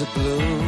is a bloom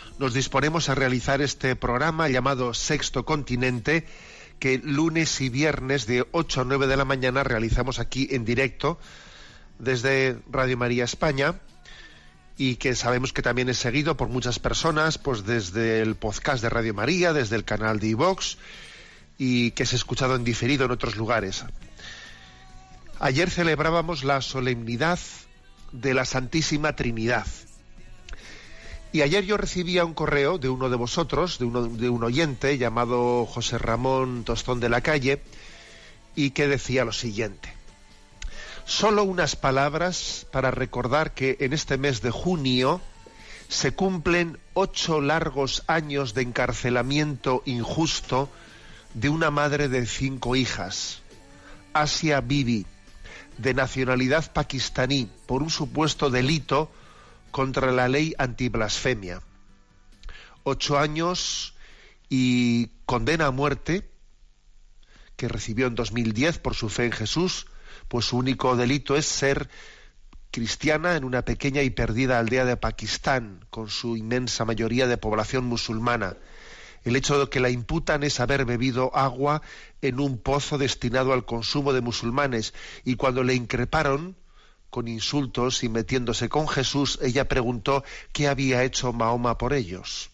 nos disponemos a realizar este programa llamado Sexto Continente, que lunes y viernes de 8 a 9 de la mañana realizamos aquí en directo desde Radio María España y que sabemos que también es seguido por muchas personas, pues desde el podcast de Radio María, desde el canal de iVox y que es escuchado en diferido en otros lugares. Ayer celebrábamos la solemnidad de la Santísima Trinidad. Y ayer yo recibía un correo de uno de vosotros, de, uno, de un oyente llamado José Ramón Tostón de la Calle, y que decía lo siguiente. Solo unas palabras para recordar que en este mes de junio se cumplen ocho largos años de encarcelamiento injusto de una madre de cinco hijas, Asia Bibi, de nacionalidad pakistaní, por un supuesto delito contra la ley antiblasfemia. Ocho años y condena a muerte que recibió en 2010 por su fe en Jesús, pues su único delito es ser cristiana en una pequeña y perdida aldea de Pakistán, con su inmensa mayoría de población musulmana. El hecho de que la imputan es haber bebido agua en un pozo destinado al consumo de musulmanes y cuando le increparon con insultos y metiéndose con Jesús, ella preguntó qué había hecho Mahoma por ellos.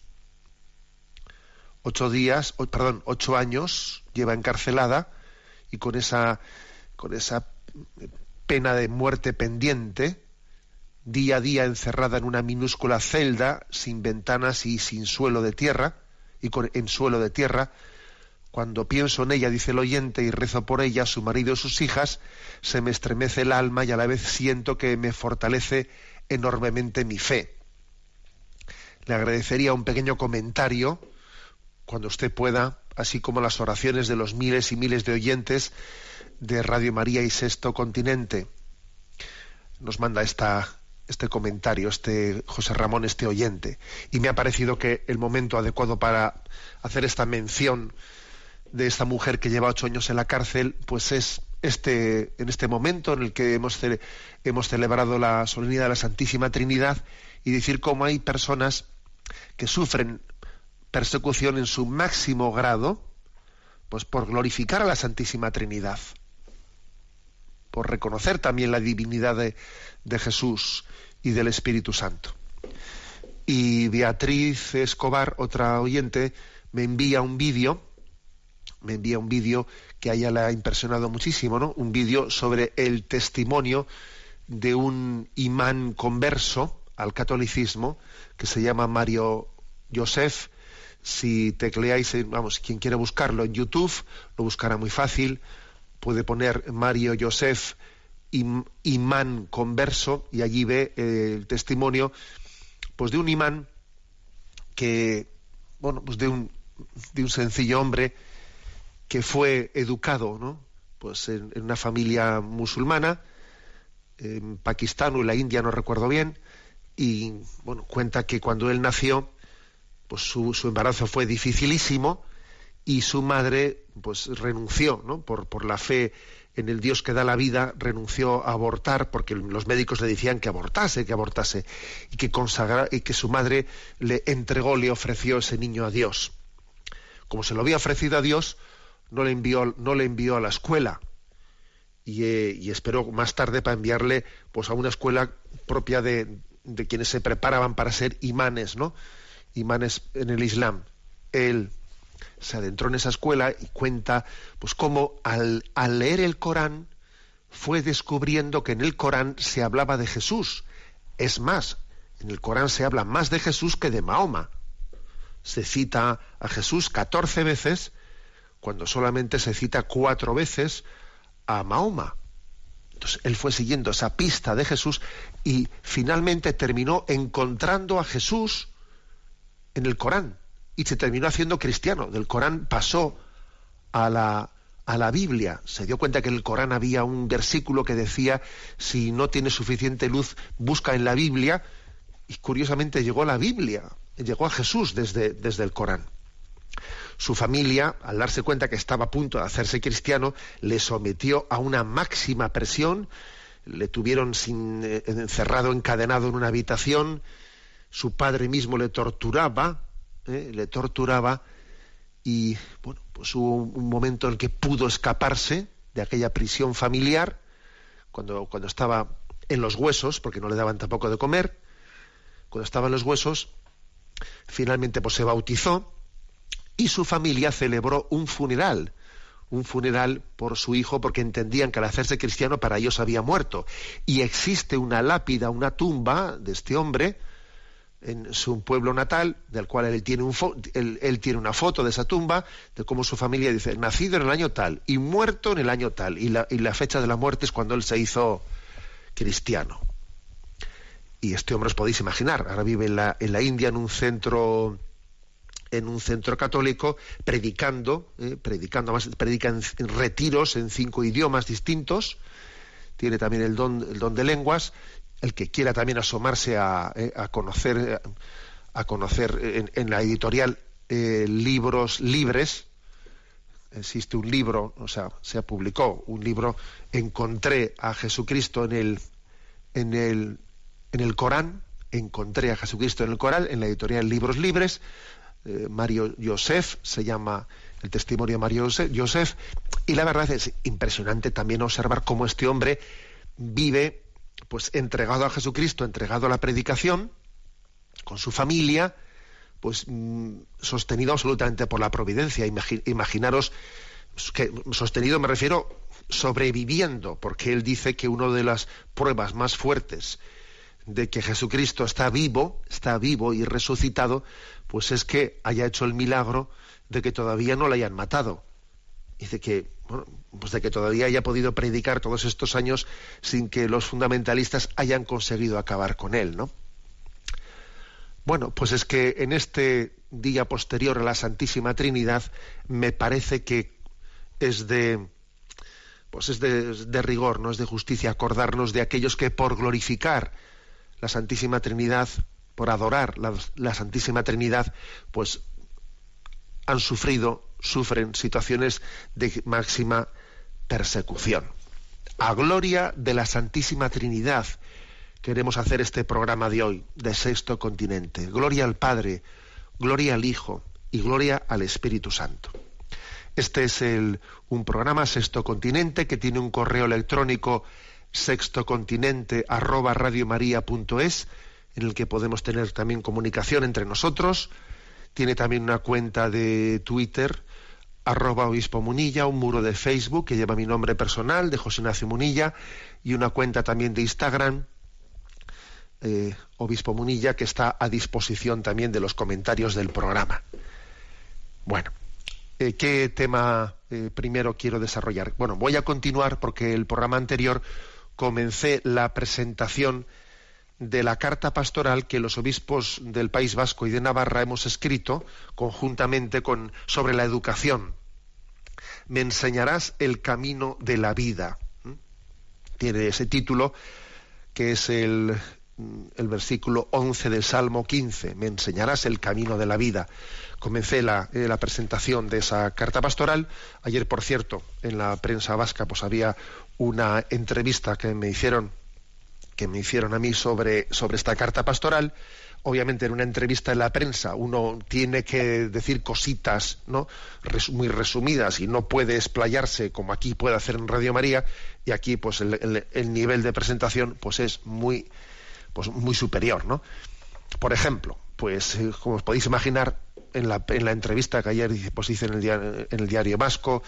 Ocho días, o- perdón, ocho años lleva encarcelada y con esa, con esa pena de muerte pendiente, día a día encerrada en una minúscula celda, sin ventanas y sin suelo de tierra, y con, en suelo de tierra, cuando pienso en ella, dice el oyente, y rezo por ella, su marido y sus hijas, se me estremece el alma y a la vez siento que me fortalece enormemente mi fe. Le agradecería un pequeño comentario, cuando usted pueda, así como las oraciones de los miles y miles de oyentes de Radio María y Sexto Continente. Nos manda esta, este comentario, este José Ramón, este oyente. Y me ha parecido que el momento adecuado para hacer esta mención de esta mujer que lleva ocho años en la cárcel, pues es este, en este momento en el que hemos, hemos celebrado la solemnidad de la Santísima Trinidad y decir cómo hay personas que sufren persecución en su máximo grado, pues por glorificar a la Santísima Trinidad, por reconocer también la divinidad de, de Jesús y del Espíritu Santo. Y Beatriz Escobar, otra oyente, me envía un vídeo, me envía un vídeo que a ella le ha impresionado muchísimo, ¿no? Un vídeo sobre el testimonio de un imán converso al catolicismo que se llama Mario Joseph. Si tecleáis, en- vamos, quien quiere buscarlo en YouTube, lo buscará muy fácil. Puede poner Mario Joseph im- imán converso y allí ve eh, el testimonio pues de un imán que bueno pues de un de un sencillo hombre que fue educado ¿no? pues en, una familia musulmana en Pakistán o en la India no recuerdo bien y bueno cuenta que cuando él nació pues su, su embarazo fue dificilísimo y su madre pues renunció ¿no? por, por la fe en el Dios que da la vida, renunció a abortar porque los médicos le decían que abortase, que abortase, y que consagra, y que su madre le entregó, le ofreció ese niño a Dios. Como se lo había ofrecido a Dios, no le envió, no le envió a la escuela. Y, eh, y esperó más tarde para enviarle pues a una escuela propia de, de quienes se preparaban para ser imanes, ¿no? Imanes en el Islam. Él se adentró en esa escuela y cuenta pues cómo al, al leer el Corán fue descubriendo que en el Corán se hablaba de Jesús. Es más, en el Corán se habla más de Jesús que de Mahoma. Se cita a Jesús 14 veces cuando solamente se cita cuatro veces a Mahoma. Entonces él fue siguiendo esa pista de Jesús y finalmente terminó encontrando a Jesús en el Corán y se terminó haciendo cristiano. Del Corán pasó a la, a la Biblia. Se dio cuenta que en el Corán había un versículo que decía, si no tienes suficiente luz, busca en la Biblia. Y curiosamente llegó a la Biblia, llegó a Jesús desde, desde el Corán. Su familia, al darse cuenta que estaba a punto de hacerse cristiano, le sometió a una máxima presión, le tuvieron sin, eh, encerrado, encadenado en una habitación, su padre mismo le torturaba, eh, le torturaba, y bueno, pues hubo un momento en el que pudo escaparse de aquella prisión familiar, cuando, cuando estaba en los huesos, porque no le daban tampoco de comer, cuando estaba en los huesos, finalmente pues se bautizó, y su familia celebró un funeral, un funeral por su hijo porque entendían que al hacerse cristiano para ellos había muerto. Y existe una lápida, una tumba de este hombre en su pueblo natal, del cual él tiene, un él, tiene una foto de esa tumba, de cómo su familia dice, nacido en el año tal y muerto en el año tal, y la, y la fecha de la muerte es cuando él se hizo cristiano. Y este hombre os podéis imaginar, ahora vive en la, en la India en un centro en un centro católico predicando, eh, predicando, más predica en, retiros en cinco idiomas distintos, tiene también el don, el don de lenguas, el que quiera también asomarse a, eh, a conocer, a conocer en, la editorial eh, libros libres, existe un libro, o sea, se publicó un libro, encontré a Jesucristo en el, en el, en el Corán, encontré a Jesucristo en el Corán, en la editorial Libros Libres, eh, Mario Joseph, se llama el testimonio de Mario Joseph, y la verdad es impresionante también observar cómo este hombre vive pues entregado a Jesucristo, entregado a la predicación, con su familia, pues mm, sostenido absolutamente por la providencia. imaginaros que sostenido me refiero sobreviviendo, porque él dice que una de las pruebas más fuertes de que Jesucristo está vivo, está vivo y resucitado, pues es que haya hecho el milagro de que todavía no le hayan matado. Y de que, pues de que todavía haya podido predicar todos estos años sin que los fundamentalistas hayan conseguido acabar con él, ¿no? Bueno, pues es que en este día posterior a la Santísima Trinidad me parece que es de pues es de rigor, no es de justicia acordarnos de aquellos que por glorificar la Santísima Trinidad, por adorar la, Santísima Trinidad, pues han sufrido, sufren situaciones de máxima persecución. A gloria de la Santísima Trinidad queremos hacer este programa de hoy, de Sexto Continente. Gloria al Padre, gloria al Hijo y gloria al Espíritu Santo. Este es el, un programa Sexto Continente que tiene un correo electrónico sextocontinente en el que podemos tener también comunicación entre nosotros. Tiene también una cuenta de Twitter, arroba obispo Munilla, un muro de Facebook que lleva mi nombre personal, de José Ignacio Munilla, y una cuenta también de Instagram, eh, obispo Munilla, que está a disposición también de los comentarios del programa. Bueno, eh, ¿qué tema eh, primero quiero desarrollar? Bueno, voy a continuar porque el programa anterior comencé la presentación de la carta pastoral que los obispos del País Vasco y de Navarra hemos escrito conjuntamente con sobre la educación. Me enseñarás el camino de la vida. Tiene ese título que es el, el versículo 11 del Salmo 15. Me enseñarás el camino de la vida. Comencé la, eh, la, presentación de esa carta pastoral. Ayer, por cierto, en la prensa vasca pues había una entrevista que me hicieron que me hicieron a mí sobre, sobre esta carta pastoral. Obviamente en una entrevista en la prensa uno tiene que decir cositas ¿no? muy resumidas y no puede explayarse como aquí puede hacer en Radio María y aquí pues el, el, nivel de presentación pues es muy, pues, muy superior. ¿no? Por ejemplo, pues eh, como os podéis imaginar, en la, en la entrevista que ayer pues, hice en el, diario, en el diario Vasco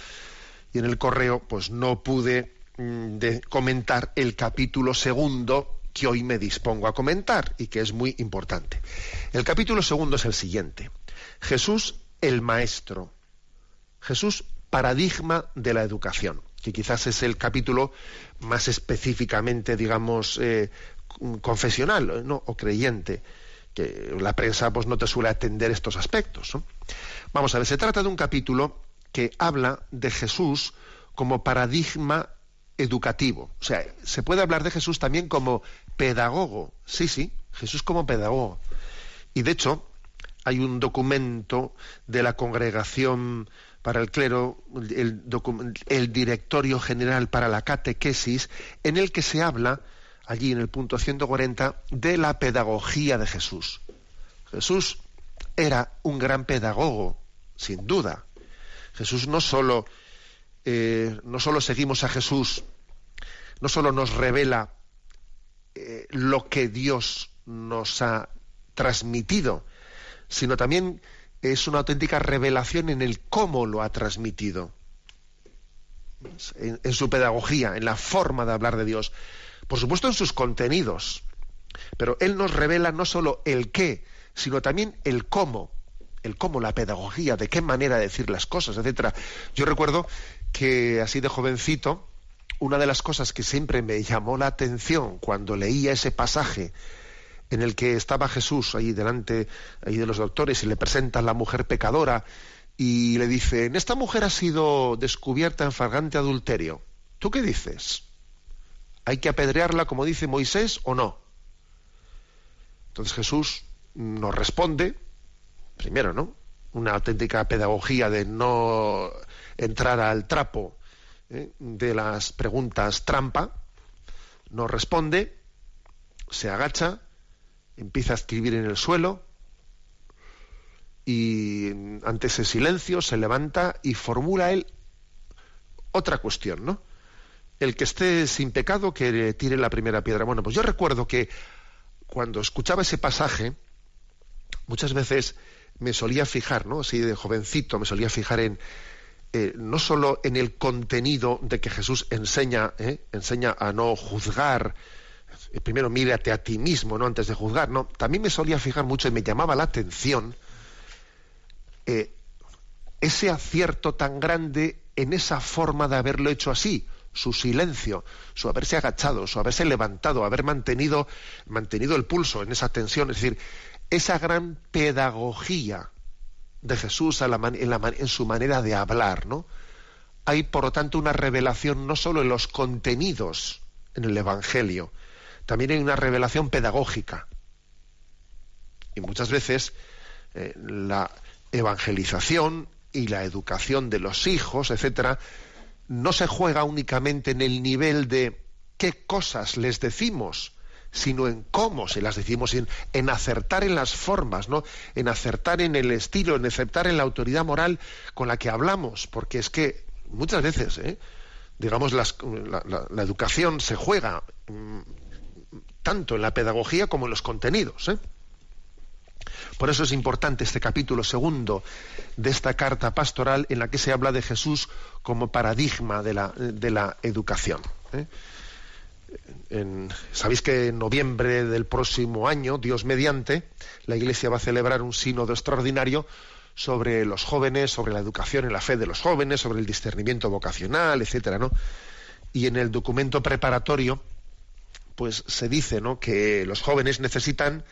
y en el correo, pues no pude de comentar el capítulo segundo que hoy me dispongo a comentar y que es muy importante. El capítulo segundo es el siguiente. Jesús el Maestro. Jesús paradigma de la educación, que quizás es el capítulo más específicamente, digamos, eh, confesional ¿no? o creyente, que la prensa pues, no te suele atender estos aspectos. Vamos a ver, se trata de un capítulo que habla de Jesús como paradigma educativo. O sea, se puede hablar de Jesús también como pedagogo. Sí, sí, Jesús como pedagogo. Y de hecho, hay un documento de la congregación para el clero, el, directorio general para la catequesis, en el que se habla, allí en el punto 140, de la pedagogía de Jesús. Jesús era un gran pedagogo, sin duda. Jesús no solo, eh, no solo seguimos a Jesús, no solo nos revela eh, lo que Dios nos ha transmitido, sino también es una auténtica revelación en el cómo lo ha transmitido, en, su pedagogía, en la forma de hablar de Dios, por supuesto en sus contenidos, pero Él nos revela no solo el qué, sino también el cómo, el cómo, la pedagogía, de qué manera decir las cosas, etcétera. Yo recuerdo que así de jovencito, una de las cosas que siempre me llamó la atención cuando leía ese pasaje en el que estaba Jesús ahí delante ahí de los doctores y le presentan la mujer pecadora y le dicen, esta mujer ha sido descubierta en flagrante adulterio. ¿Tú qué dices? ¿Hay que apedrearla como dice Moisés o no? Entonces Jesús nos responde, primero, ¿no? Una auténtica pedagogía de no entrar al trapo ¿eh? de las preguntas trampa, nos responde, se agacha, empieza a escribir en el suelo y ante ese silencio se levanta y formula él otra cuestión, ¿no? El que esté sin pecado que tire la primera piedra. Bueno, pues yo recuerdo que cuando escuchaba ese pasaje, muchas veces me solía fijar, ¿no? Así de jovencito, me solía fijar en eh, no solo en el contenido de que Jesús enseña, ¿eh? enseña a no juzgar, eh, primero mírate a ti mismo, ¿no? Antes de juzgar, ¿no? También me solía fijar mucho y me llamaba la atención ese acierto tan grande en esa forma de haberlo hecho así, su silencio, su haberse agachado, su haberse levantado, haber mantenido, mantenido el pulso en esa tensión, es decir, esa gran pedagogía de Jesús en, en su manera de hablar, ¿no? Hay, por lo tanto, una revelación no solo en los contenidos en el Evangelio, también hay una revelación pedagógica. Y muchas veces eh, la evangelización y la educación de los hijos, etcétera, no se juega únicamente en el nivel de qué cosas les decimos, sino en cómo se las decimos, en, acertar en las formas, ¿no? En acertar en el estilo, en acertar en la autoridad moral con la que hablamos, porque es que muchas veces, ¿eh? digamos, la, la, educación se juega mm, tanto en la pedagogía como en los contenidos. ¿eh? Por eso es importante este capítulo segundo de esta carta pastoral en la que se habla de Jesús como paradigma de la, de la educación. ¿eh? Sabéis que en noviembre del próximo año, Dios mediante, la Iglesia va a celebrar un sínodo extraordinario sobre los jóvenes, sobre la educación en la fe de los jóvenes, sobre el discernimiento vocacional, etcétera, ¿no? Y en el documento preparatorio pues se dice ¿no? que los jóvenes necesitan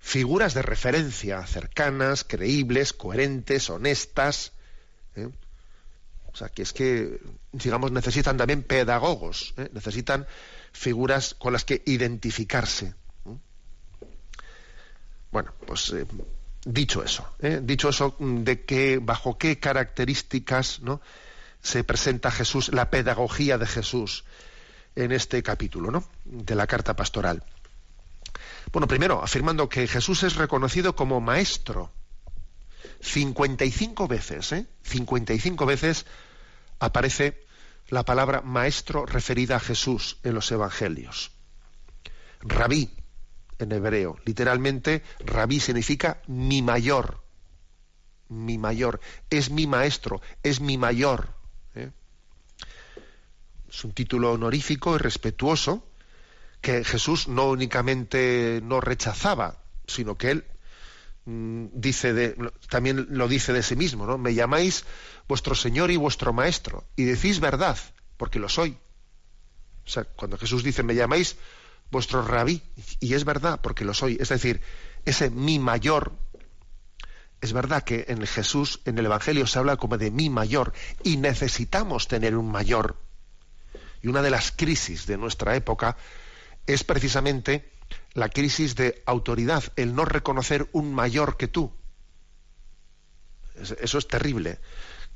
figuras de referencia cercanas, creíbles, coherentes, honestas. ¿eh? O sea, que es que, digamos, necesitan también pedagogos, ¿eh? necesitan figuras con las que identificarse. ¿eh? Bueno, pues dicho eso, dicho eso, de que bajo qué características ¿no? se presenta Jesús, la pedagogía de Jesús en este capítulo ¿no? de la carta pastoral. Bueno, primero, afirmando que Jesús es reconocido como maestro. 55 veces, ¿eh? 55 veces aparece la palabra maestro referida a Jesús en los evangelios. Rabí, en hebreo. Literalmente, rabí significa mi mayor. mi mayor, es mi maestro, es mi mayor. ¿eh? Es un título honorífico y respetuoso que Jesús no únicamente no rechazaba, sino que él dice de, también lo dice de sí mismo, ¿no? Me llamáis vuestro Señor y vuestro Maestro, y decís verdad, porque lo soy. O sea, cuando Jesús dice, me llamáis vuestro rabí, y es verdad, porque lo soy. Es decir, ese mi mayor, es verdad que en Jesús, en el Evangelio, se habla como de mi mayor, y necesitamos tener un mayor. Y una de las crisis de nuestra época es precisamente la crisis de autoridad, el no reconocer un mayor que tú. Eso es terrible.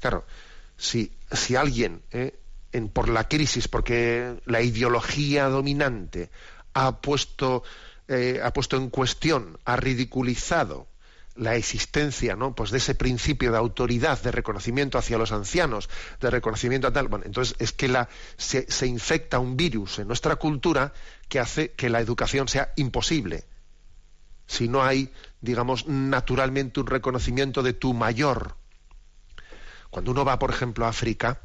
Claro, si, si alguien, eh, en, por la crisis, porque la ideología dominante ha puesto, eh, ha puesto en cuestión, ha ridiculizado la existencia ¿no? pues de ese principio de autoridad, de reconocimiento hacia los ancianos, de reconocimiento a tal. Bueno, entonces es que la, se, se, infecta un virus en nuestra cultura que hace que la educación sea imposible. Si no hay, digamos, naturalmente un reconocimiento de tu mayor. Cuando uno va, por ejemplo, a África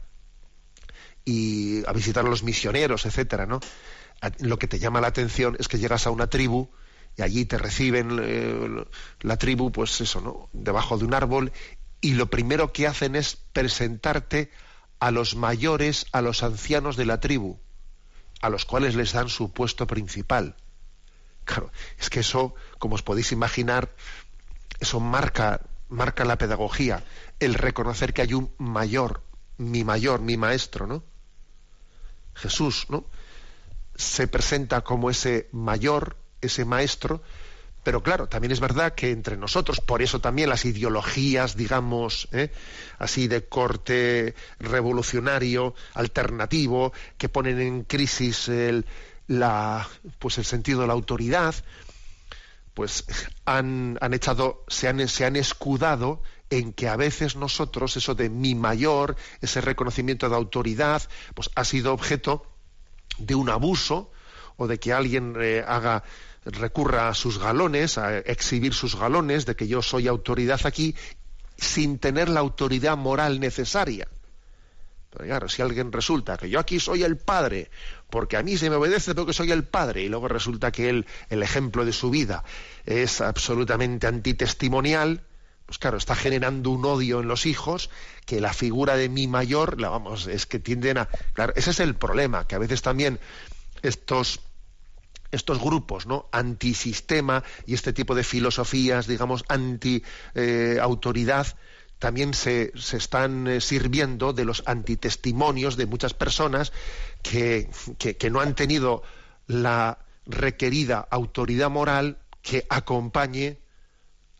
y a visitar a los misioneros, etcétera, ¿no? Lo que te llama la atención es que llegas a una tribu y allí te reciben eh, la tribu, pues eso, ¿no? Debajo de un árbol y lo primero que hacen es presentarte a los mayores, a los ancianos de la tribu, a los cuales les dan su puesto principal. Claro, es que eso, como os podéis imaginar, eso marca, marca la pedagogía, el reconocer que hay un mayor, mi mayor, mi maestro, ¿no? Jesús, ¿no? Se presenta como ese mayor, ese maestro, pero claro, también es verdad que entre nosotros, por eso también las ideologías, digamos, ¿eh? así de corte revolucionario, alternativo, que ponen en crisis el, la, pues el sentido de la autoridad, pues han, han echado, se han, se han escudado en que a veces nosotros, eso de mi mayor, ese reconocimiento de autoridad, pues ha sido objeto de un abuso o de que alguien eh, haga recurra a sus galones, a exhibir sus galones, de que yo soy autoridad aquí, sin tener la autoridad moral necesaria. Pero claro, si alguien resulta que yo aquí soy el padre, porque a mí se me obedece porque soy el padre, y luego resulta que él, el ejemplo de su vida es absolutamente antitestimonial, pues claro, está generando un odio en los hijos que la figura de mi mayor, la vamos, es que tienden a. Claro, ese es el problema, que a veces también estos estos grupos, ¿no? Antisistema y este tipo de filosofías, digamos, anti eh, autoridad, también se, están eh, sirviendo de los antitestimonios de muchas personas que, no han tenido la requerida autoridad moral que acompañe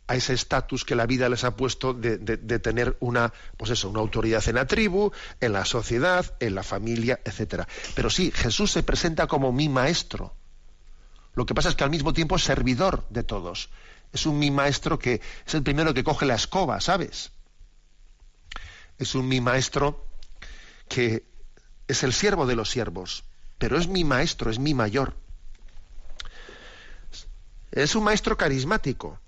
a ese estatus que la vida les ha puesto de, de, de, tener una, pues eso, una autoridad en la tribu, en la sociedad, en la familia, etcétera. Pero sí, Jesús se presenta como mi maestro. Lo que pasa es que al mismo tiempo es servidor de todos. Es un mi maestro que es el primero que coge la escoba, ¿sabes? Es un mi maestro que es el siervo de los siervos, pero es mi maestro, es mi mayor. Es un maestro carismático.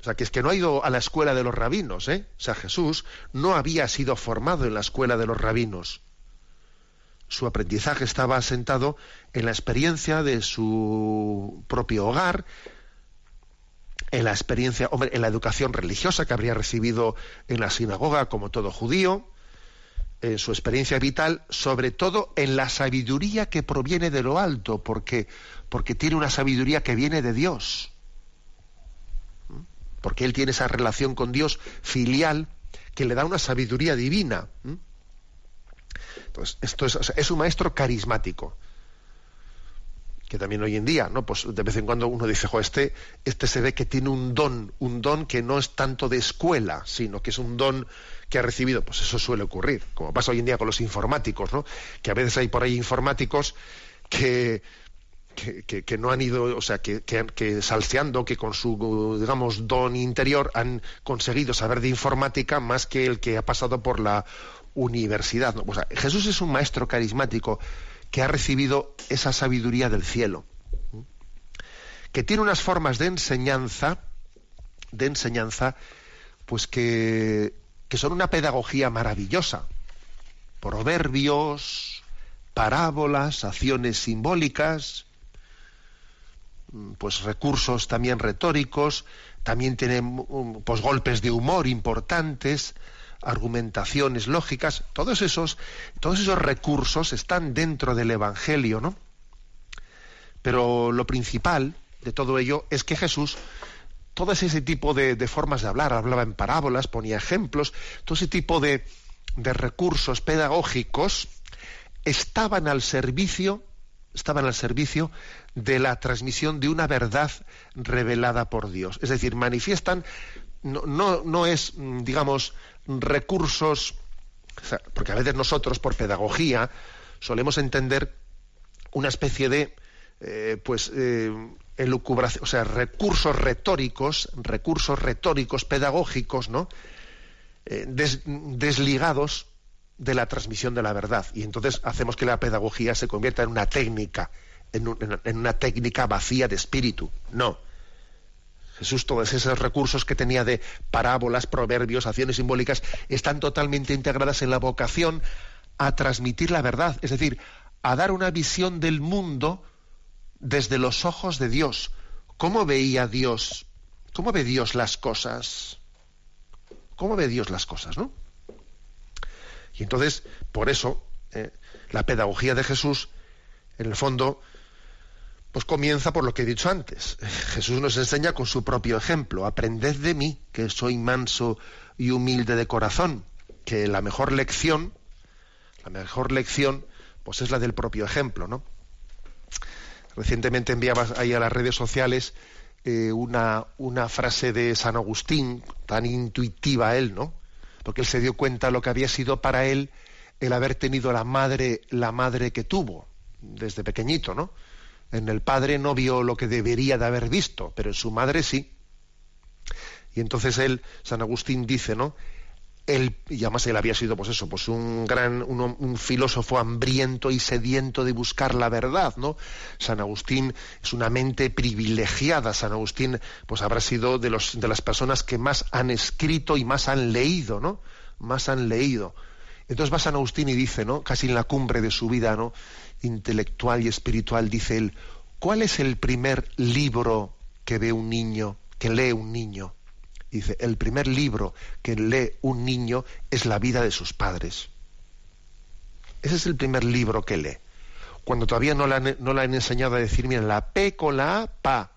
O sea, que es que no ha ido a la escuela de los rabinos, ¿eh? O sea, Jesús no había sido formado en la escuela de los rabinos su aprendizaje estaba asentado en la experiencia de su propio hogar, en la experiencia, hombre, en la educación religiosa que habría recibido en la sinagoga como todo judío, en su experiencia vital, sobre todo en la sabiduría que proviene de lo alto, porque, porque tiene una sabiduría que viene de Dios. ¿Mm? Porque él tiene esa relación con Dios filial que le da una sabiduría divina. Entonces, esto es, es un maestro carismático que también hoy en día, ¿no? Pues de vez en cuando uno dice, jo, este, este se ve que tiene un don, un don que no es tanto de escuela, sino que es un don que ha recibido. Pues eso suele ocurrir, como pasa hoy en día con los informáticos, ¿no? Que a veces hay por ahí informáticos que, que, que, no han ido, o sea, que, que, salseando, que con su, digamos, don interior han conseguido saber de informática más que el que ha pasado por la universidad. Jesús es un maestro carismático que ha recibido esa sabiduría del cielo, que tiene unas formas de enseñanza, de enseñanza pues que, que son una pedagogía maravillosa. Proverbios, parábolas, acciones simbólicas, mm, pues recursos también retóricos, también tienen pues golpes de humor importantes, argumentaciones lógicas, todos esos, todos esos recursos están dentro del Evangelio, ¿no? Pero lo principal de todo ello es que Jesús, todo ese tipo de, formas de hablar, hablaba en parábolas, ponía ejemplos, todo ese tipo de, de recursos pedagógicos estaban al servicio, estaban al servicio de la transmisión de una verdad revelada por Dios. Es decir, manifiestan, no, no, no es, digamos, recursos, porque a veces nosotros, por pedagogía, solemos entender una especie de, eh, pues, eh, elucubración, o sea, recursos retóricos, recursos retóricos pedagógicos, ¿no? Eh, desligados de la transmisión de la verdad. Y entonces hacemos que la pedagogía se convierta en una técnica, en una técnica vacía de espíritu. No. Jesús, todos esos recursos que tenía de parábolas, proverbios, acciones simbólicas, están totalmente integradas en la vocación a transmitir la verdad, es decir, a dar una visión del mundo desde los ojos de Dios. ¿Cómo veía Dios? ¿Cómo ve Dios las cosas? ¿Cómo ve Dios las cosas, no? Y entonces, por eso, eh, la pedagogía de Jesús, en el fondo, pues comienza por lo que he dicho antes. Jesús nos enseña con su propio ejemplo. Aprended de mí, que soy manso y humilde de corazón. Que la mejor lección, la mejor lección, pues es la del propio ejemplo, ¿no? Recientemente enviabas ahí a las redes sociales eh, una, una frase de San Agustín, tan intuitiva él, ¿no? Porque él se dio cuenta de lo que había sido para él el haber tenido la madre, la madre que tuvo desde pequeñito, ¿no? En el padre no vio lo que debería de haber visto, pero en su madre sí. Y entonces él, San Agustín dice, ¿no? Él, y además él había sido, pues eso, pues un gran, un, filósofo hambriento y sediento de buscar la verdad, ¿no? San Agustín es una mente privilegiada. San Agustín, pues habrá sido de los, de las personas que más han escrito y más han leído, ¿no? Más han leído. Entonces va San Agustín y dice, ¿no? Casi en la cumbre de su vida, ¿no? intelectual y espiritual, dice él, ¿cuál es el primer libro que ve un niño, que lee un niño? Dice, el primer libro que lee un niño es la vida de sus padres. Ese es el primer libro que lee. Cuando todavía no le han, no han enseñado a decir, mira, la P con la A, pa.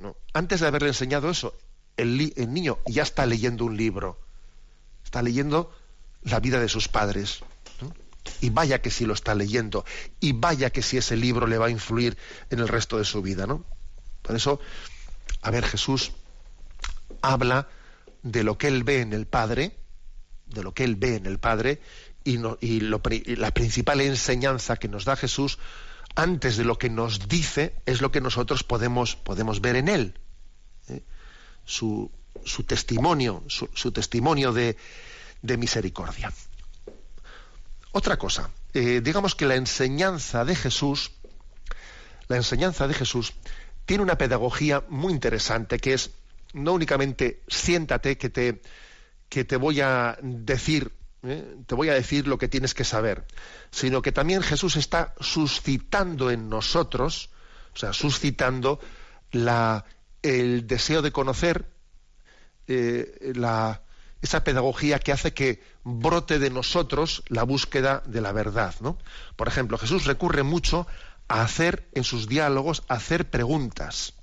No. Antes de haberle enseñado eso, el niño ya está leyendo un libro. Está leyendo la vida de sus padres. Y vaya que si lo está leyendo. Y vaya que si ese libro le va a influir en el resto de su vida, ¿no? Por eso, a ver, Jesús habla de lo que él ve en el Padre, de lo que él ve en el Padre, y, la principal enseñanza que nos da Jesús, antes de lo que nos dice, es lo que nosotros podemos, podemos ver en él. ¿eh? Su, testimonio, su, testimonio de misericordia. Otra cosa, eh, digamos que la enseñanza de Jesús, la enseñanza de Jesús tiene una pedagogía muy interesante que es no únicamente siéntate que te, que te voy a decir, ¿eh? te voy a decir lo que tienes que saber, sino que también Jesús está suscitando en nosotros, o sea, suscitando la, el deseo de conocer, eh, la, esa pedagogía que hace que brote de nosotros la búsqueda de la verdad. ¿no? Por ejemplo, Jesús recurre mucho a hacer en sus diálogos, hacer preguntas.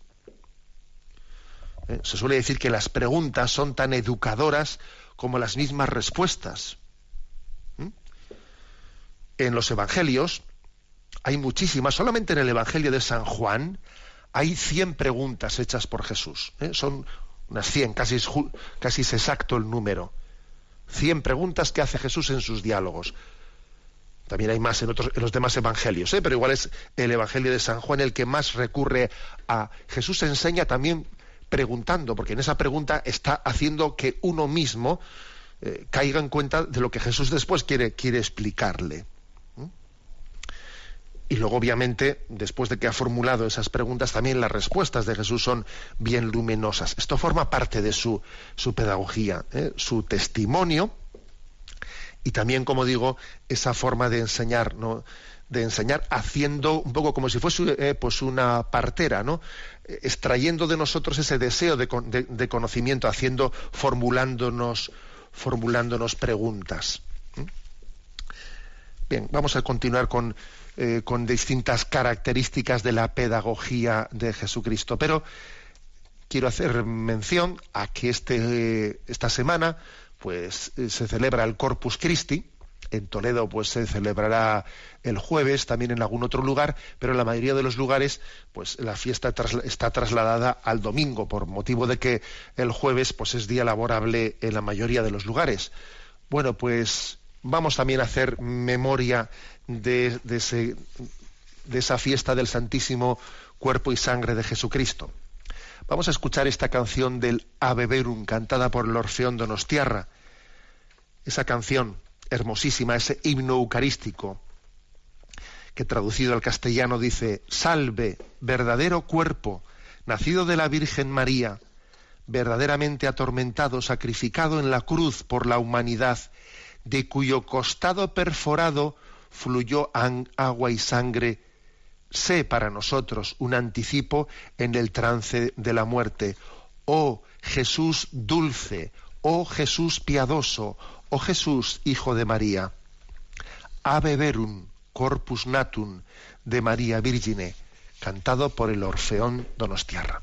¿Eh? Se suele decir que las preguntas son tan educadoras como las mismas respuestas. ¿Mm? En los evangelios hay muchísimas, solamente en el Evangelio de San Juan hay 100 preguntas hechas por Jesús. ¿eh? Son unas 100, casi es, casi exacto el número. 100 preguntas que hace Jesús en sus diálogos. También hay más en, otros, en los demás evangelios, ¿eh? pero igual es el evangelio de San Juan el que más recurre a Jesús enseña también preguntando, porque en esa pregunta está haciendo que uno mismo eh, caiga en cuenta de lo que Jesús después quiere, quiere explicarle. Y luego, obviamente, después de que ha formulado esas preguntas, también las respuestas de Jesús son bien luminosas. Esto forma parte de su, su pedagogía, ¿eh? su testimonio y también, como digo, esa forma de enseñar, ¿no? de enseñar haciendo un poco como si fuese eh, pues una partera, ¿no? extrayendo de nosotros ese deseo de, de conocimiento, haciendo, formulándonos, formulándonos preguntas. Bien, vamos a continuar con, eh, con distintas características de la pedagogía de Jesucristo, pero quiero hacer mención a que este, esta semana pues, eh, se celebra el Corpus Christi, en Toledo pues se celebrará el jueves, también en algún otro lugar, pero en la mayoría de los lugares pues la fiesta está trasladada al domingo por motivo de que el jueves pues es día laborable en la mayoría de los lugares. Bueno, pues vamos también a hacer memoria de, de esa fiesta del Santísimo Cuerpo y Sangre de Jesucristo. Vamos a escuchar esta canción del Ave Verum, cantada por el Orfeón Donostiarra. Esa canción hermosísima, ese himno eucarístico, que traducido al castellano dice, Salve, verdadero cuerpo, nacido de la Virgen María, verdaderamente atormentado, sacrificado en la cruz por la humanidad, de cuyo costado perforado fluyó agua y sangre, sé para nosotros un anticipo en el trance de la muerte. Oh Jesús dulce, oh Jesús piadoso, oh Jesús hijo de María. Ave verum corpus natum de María Virgine, cantado por el Orfeón Donostiarra.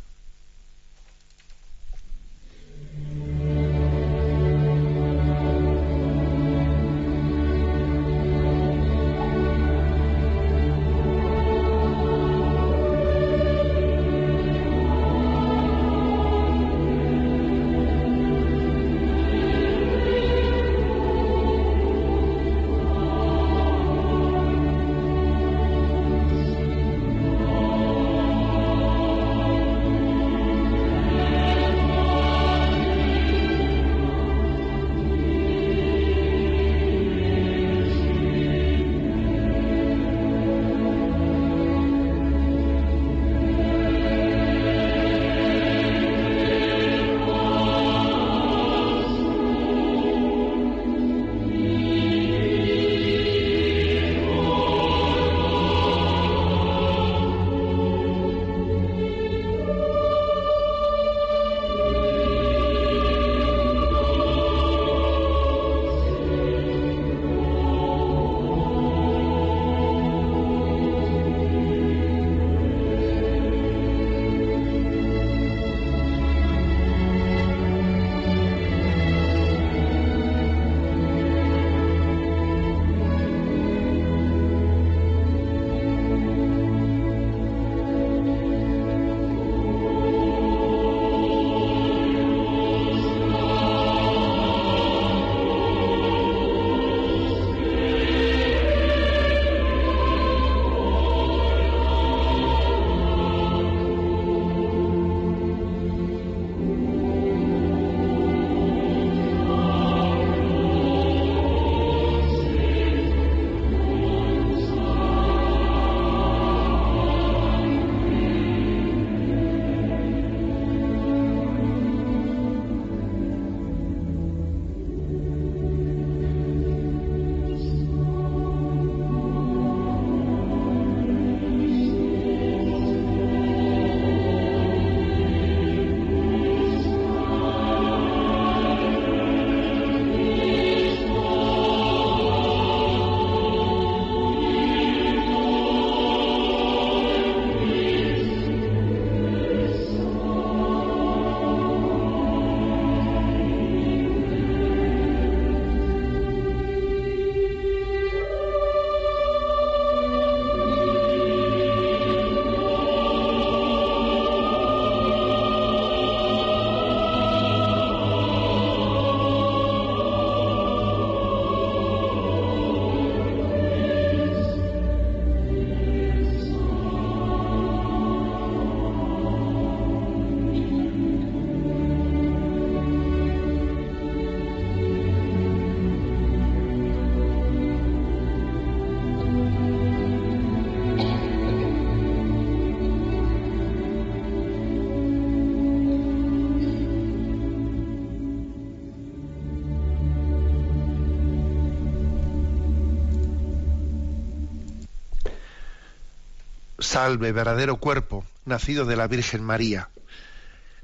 Salve, verdadero cuerpo, nacido de la Virgen María.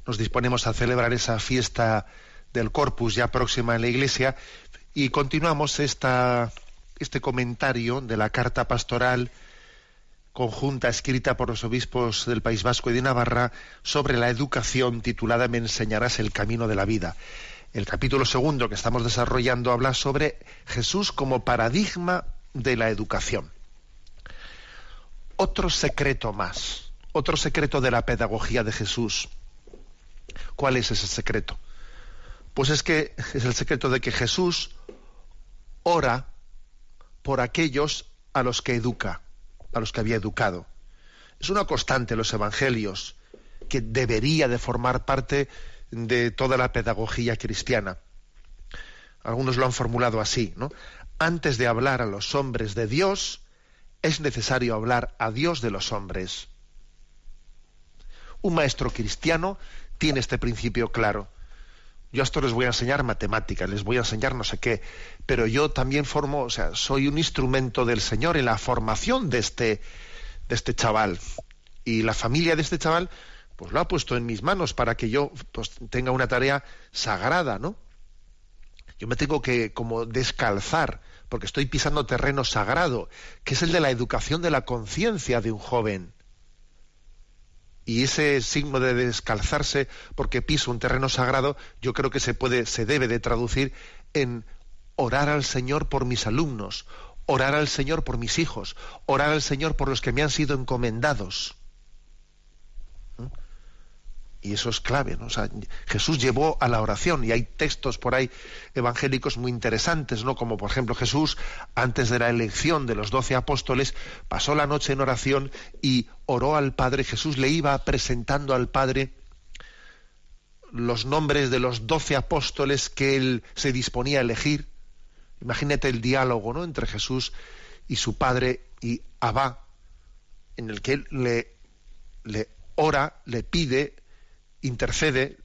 Nos disponemos a celebrar esa fiesta del Corpus ya próxima en la Iglesia y continuamos este comentario de la carta pastoral conjunta escrita por los obispos del País Vasco y de Navarra sobre la educación titulada Me enseñarás el camino de la vida. El capítulo segundo que estamos desarrollando habla sobre Jesús como paradigma de la educación. Otro secreto más, otro secreto de la pedagogía de Jesús. ¿Cuál es ese secreto? Pues es que es el secreto de que Jesús ora por aquellos a los que educa a los que había educado. Es una constante en los evangelios que debería de formar parte de toda la pedagogía cristiana. Algunos lo han formulado así, ¿no? Antes de hablar a los hombres de Dios, es necesario hablar a Dios de los hombres. Un maestro cristiano tiene este principio claro. Yo a esto les voy a enseñar matemáticas, les voy a enseñar no sé qué, pero yo también formo, o sea, soy un instrumento del Señor en la formación de este, de este chaval. Y la familia de este chaval, pues lo ha puesto en mis manos para que yo pues, tenga una tarea sagrada, ¿no? Yo me tengo que como descalzar, porque estoy pisando terreno sagrado, que es el de la educación de la conciencia de un joven. Y ese signo de descalzarse porque piso un terreno sagrado, yo creo que se puede, se debe de traducir en orar al Señor por mis alumnos, orar al Señor por mis hijos, orar al Señor por los que me han sido encomendados. Y eso es clave. ¿no? Jesús llevó a la oración y hay textos por ahí evangélicos muy interesantes, ¿no? como por ejemplo Jesús, antes de la elección de los doce apóstoles, pasó la noche en oración y oró al Padre. Jesús le iba presentando al Padre los nombres de los doce apóstoles que él se disponía a elegir. Imagínate el diálogo ¿no? entre Jesús y su Padre y Abba, en el que él le, le ora, le pide intercede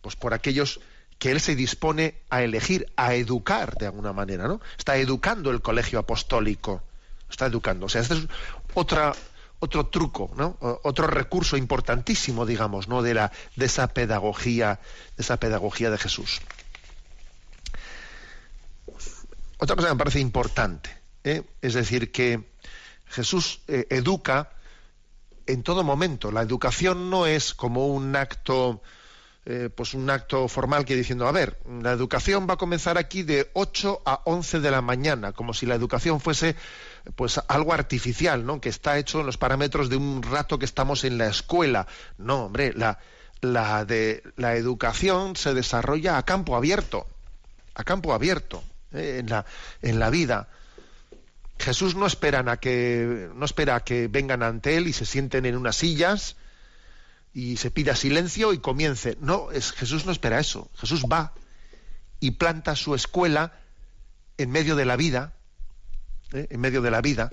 pues por aquellos que él se dispone a elegir, a educar de alguna manera, ¿no? Está educando el colegio apostólico, está educando. O sea, este es otra, otro truco, ¿no? Otro recurso importantísimo, digamos, ¿no? De la, de esa pedagogía, de esa pedagogía de Jesús. Otra cosa que me parece importante, ¿eh? es decir, que Jesús eh, educa en todo momento. La educación no es como un acto, eh, pues un acto formal que diciendo, a ver, la educación va a comenzar aquí de 8 a 11 de la mañana, como si la educación fuese pues algo artificial, ¿no? Que está hecho en los parámetros de un rato que estamos en la escuela. No, hombre, la, la, de, la educación se desarrolla a campo abierto, a campo abierto, ¿eh? en, la, en la vida. Jesús no espera a que no espera a que vengan ante él y se sienten en unas sillas y se pida silencio y comience. No, es, Jesús no espera eso. Jesús va y planta su escuela en medio de la vida, ¿eh? en medio de la vida.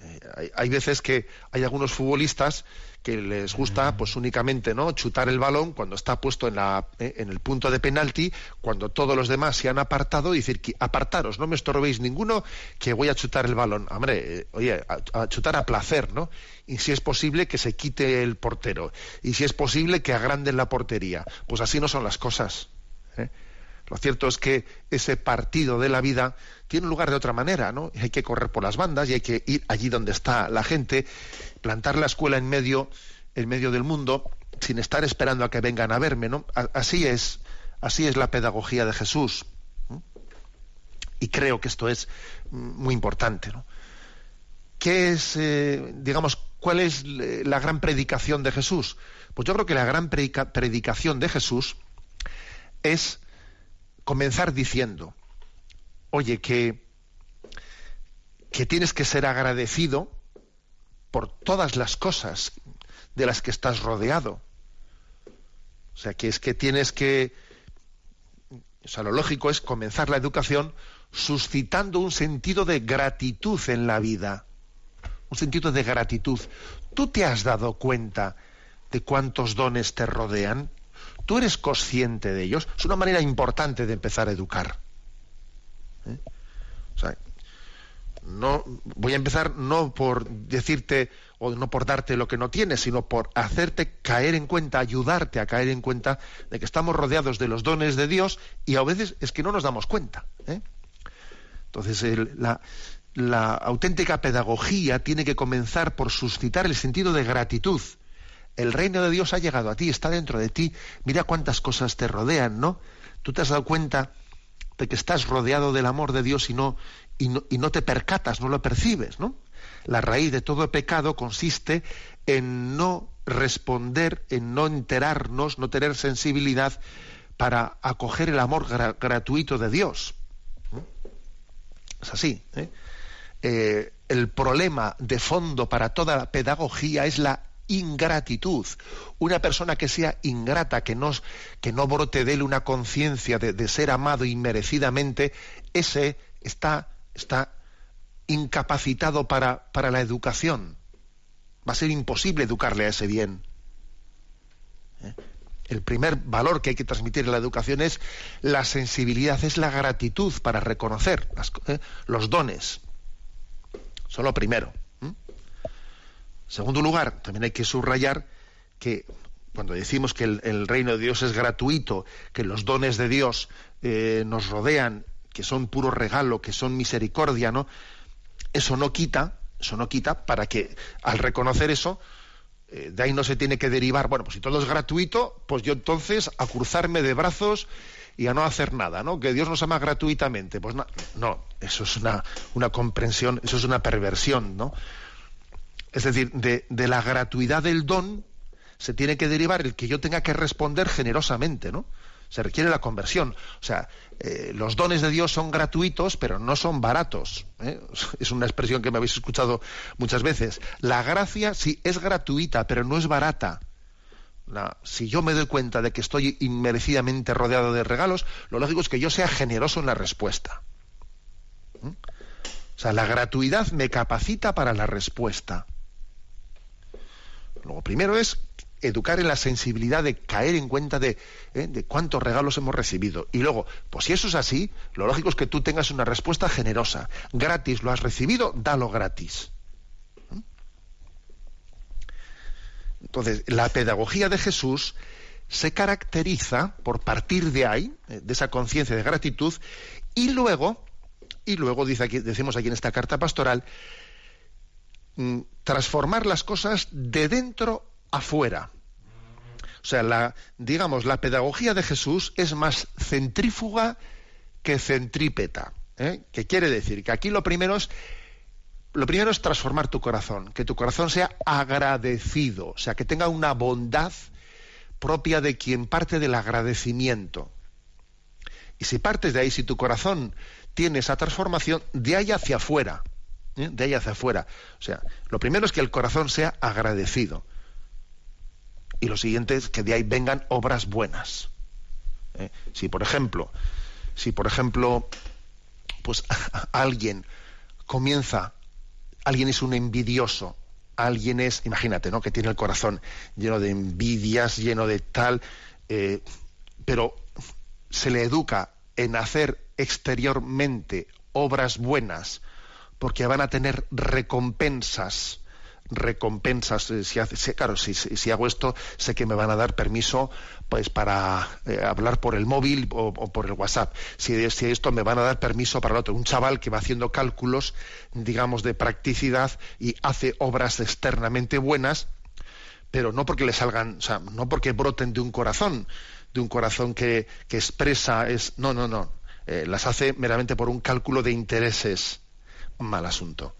Eh, hay, veces que hay algunos futbolistas que les gusta pues únicamente no chutar el balón cuando está puesto en, la, eh, en el punto de penalti cuando todos los demás se han apartado y decir que apartaros no me estorbéis ninguno que voy a chutar el balón hombre eh, oye a, chutar a placer no y si es posible que se quite el portero y si es posible que agranden la portería. Pues así no son las cosas lo cierto es que ese partido de la vida tiene lugar de otra manera, ¿no? Hay que correr por las bandas y hay que ir allí donde está la gente, plantar la escuela en medio, en medio del mundo, sin estar esperando a que vengan a verme, ¿no? Así es, así es la pedagogía de Jesús. Y creo que esto es muy importante, ¿no? ¿Qué es, eh, digamos, cuál es la gran predicación de Jesús? Pues yo creo que la gran predicación de Jesús es comenzar diciendo, oye, que, que tienes que ser agradecido por todas las cosas de las que estás rodeado. O sea, que es que tienes que... O sea, lo lógico es comenzar la educación suscitando un sentido de gratitud en la vida. Un sentido de gratitud. ¿Tú te has dado cuenta de cuántos dones te rodean? ¿Tú eres consciente de ellos? Es una manera importante de empezar a educar. ¿Eh? no voy a empezar no por decirte o no por darte lo que no tienes, sino por hacerte caer en cuenta, ayudarte a caer en cuenta de que estamos rodeados de los dones de Dios y a veces es que no nos damos cuenta. ¿eh? Entonces, la, la auténtica pedagogía tiene que comenzar por suscitar el sentido de gratitud. El reino de Dios ha llegado a ti, está dentro de ti. Mira cuántas cosas te rodean, ¿no? Tú te has dado cuenta de que estás rodeado del amor de Dios y no, y no, te percatas, no lo percibes, ¿no? La raíz de todo pecado consiste en no responder, en no enterarnos, no tener sensibilidad para acoger el amor gratuito de Dios. Es así. ¿eh? Eh, el problema de fondo para toda la pedagogía es la ingratitud. Una persona que sea ingrata, que no, que no brote de él una conciencia de, ser amado inmerecidamente, ese está, está incapacitado para, para la educación. Va a ser imposible educarle a ese bien. ¿Eh? El primer valor que hay que transmitir en la educación es la sensibilidad, es la gratitud para reconocer ¿eh? los dones. Eso lo primero. Segundo lugar, también hay que subrayar que cuando decimos que el, reino de Dios es gratuito, que los dones de Dios eh, nos rodean, que son puro regalo, que son misericordia, ¿no? Eso no quita, eso no quita para que al reconocer eso, eh, de ahí no se tiene que derivar, bueno, pues si todo es gratuito, pues yo entonces a cruzarme de brazos y a no hacer nada, ¿no? Que Dios nos ama gratuitamente. Pues no, no eso es una comprensión, eso es una perversión, ¿no? Es decir, de, la gratuidad del don se tiene que derivar el que yo tenga que responder generosamente, ¿no? Se requiere la conversión. O sea, eh, los dones de Dios son gratuitos, pero no son baratos. ¿eh? Es una expresión que me habéis escuchado muchas veces. La gracia sí es gratuita, pero no es barata. Si yo me doy cuenta de que estoy inmerecidamente rodeado de regalos, lo lógico es que yo sea generoso en la respuesta. O sea, la gratuidad me capacita para la respuesta. Luego, primero es educar en la sensibilidad de caer en cuenta de, ¿eh? de, cuántos regalos hemos recibido. Y luego, pues si eso es así, lo lógico es que tú tengas una respuesta generosa. Gratis, lo has recibido, dalo gratis. ¿Mm? Entonces, la pedagogía de Jesús se caracteriza por partir de ahí, eh, de esa conciencia de gratitud, y luego, y luego dice decimos aquí en esta carta pastoral, transformar las cosas de dentro afuera. O sea, la, digamos, la pedagogía de Jesús es más centrífuga que centrípeta. ¿eh? ¿Qué quiere decir? Que aquí lo primero es lo primero es transformar tu corazón, que tu corazón sea agradecido, o sea, que tenga una bondad propia de quien parte del agradecimiento. Y si partes de ahí, si tu corazón tiene esa transformación, de ahí hacia afuera, ¿eh? de ahí hacia afuera. O sea, lo primero es que el corazón sea agradecido y lo siguiente es que de ahí vengan obras buenas. ¿Eh? Si por ejemplo, si por ejemplo, pues alguien comienza, alguien es un envidioso, alguien es, imagínate, ¿no? Que tiene el corazón lleno de envidias, lleno de tal, eh, pero se le educa en hacer exteriormente obras buenas, porque van a tener recompensas recompensas eh, si, hace, claro si, hago esto sé que me van a dar permiso pues para eh, hablar por el móvil o, por el WhatsApp. Si, esto me van a dar permiso para el otro. Un chaval que va haciendo cálculos digamos de practicidad y hace obras externamente buenas pero no porque le salgan o sea no porque broten de un corazón de un corazón que, que expresa es no no no. Eh, las hace meramente por un cálculo de intereses mal asunto